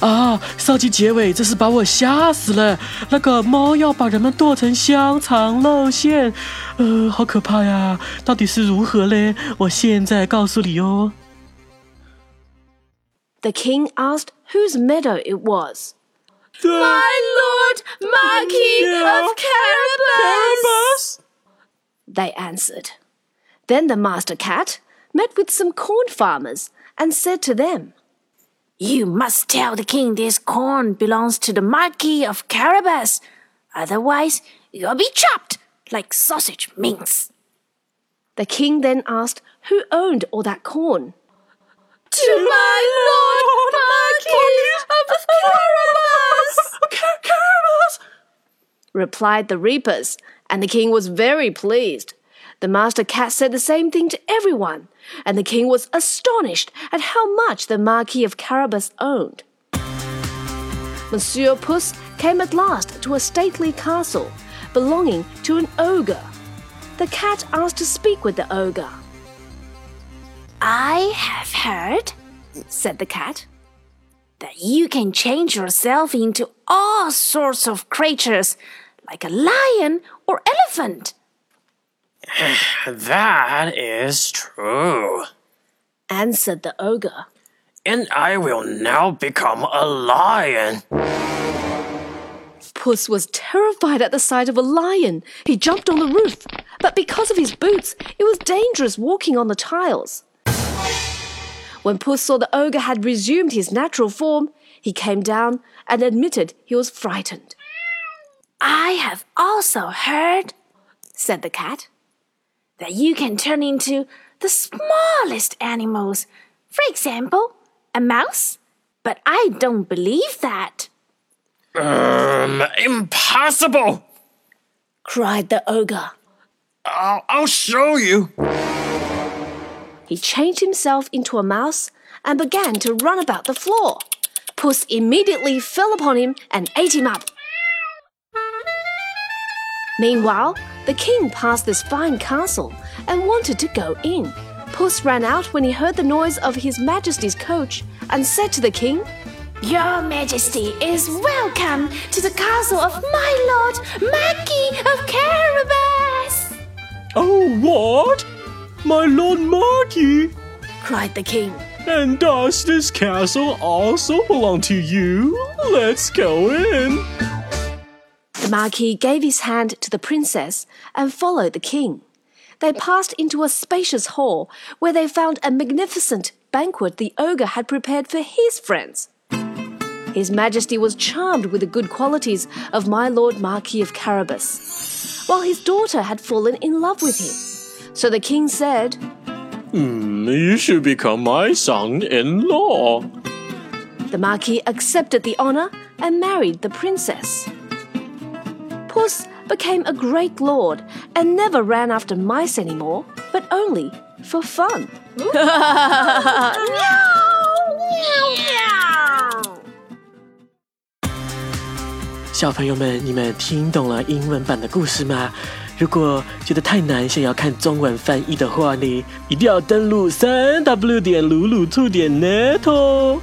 啊！上集结尾真是把我吓死了。那个猫要把人们剁成香肠肉馅，呃，好可怕呀！到底是如何嘞？我现在告诉你哦。The king asked whose meadow it was. My lord Marquis of Carabas, they answered. Then the master cat met with some corn farmers and said to them, You must tell the king this corn belongs to the Marquis of Carabas, otherwise you'll be chopped like sausage mince. The king then asked who owned all that corn. To my lord Marquis of Carabas! Carabas! replied the reapers, and the king was very pleased. The master cat said the same thing to everyone, and the king was astonished at how much the Marquis of Carabas owned. Monsieur Puss came at last to a stately castle belonging to an ogre. The cat asked to speak with the ogre. I have heard, said the cat, that you can change yourself into all sorts of creatures, like a lion or elephant. That is true, answered the ogre. And I will now become a lion. Puss was terrified at the sight of a lion. He jumped on the roof, but because of his boots, it was dangerous walking on the tiles. When Puss saw the ogre had resumed his natural form, he came down and admitted he was frightened. I have also heard, said the cat, that you can turn into the smallest animals. For example, a mouse. But I don't believe that. Um, impossible! cried the ogre. I'll, I'll show you. He changed himself into a mouse and began to run about the floor. Puss immediately fell upon him and ate him up. Meanwhile, the king passed this fine castle and wanted to go in. Puss ran out when he heard the noise of His Majesty's coach and said to the king, Your Majesty is welcome to the castle of my lord Marquis of Carabas. Oh, what? My Lord Marquis! cried the king. And does this castle also belong to you? Let's go in. The Marquis gave his hand to the princess and followed the king. They passed into a spacious hall where they found a magnificent banquet the ogre had prepared for his friends. His Majesty was charmed with the good qualities of my Lord Marquis of Carabas, while his daughter had fallen in love with him. So the king said, mm, You should become my son in law. The Marquis accepted the honor and married the princess. Puss became a great lord and never ran after mice anymore, but only for fun. 小朋友们，你们听懂了英文版的故事吗？如果觉得太难，想要看中文翻译的话呢，一定要登录三 w 点鲁鲁兔点 net 哦。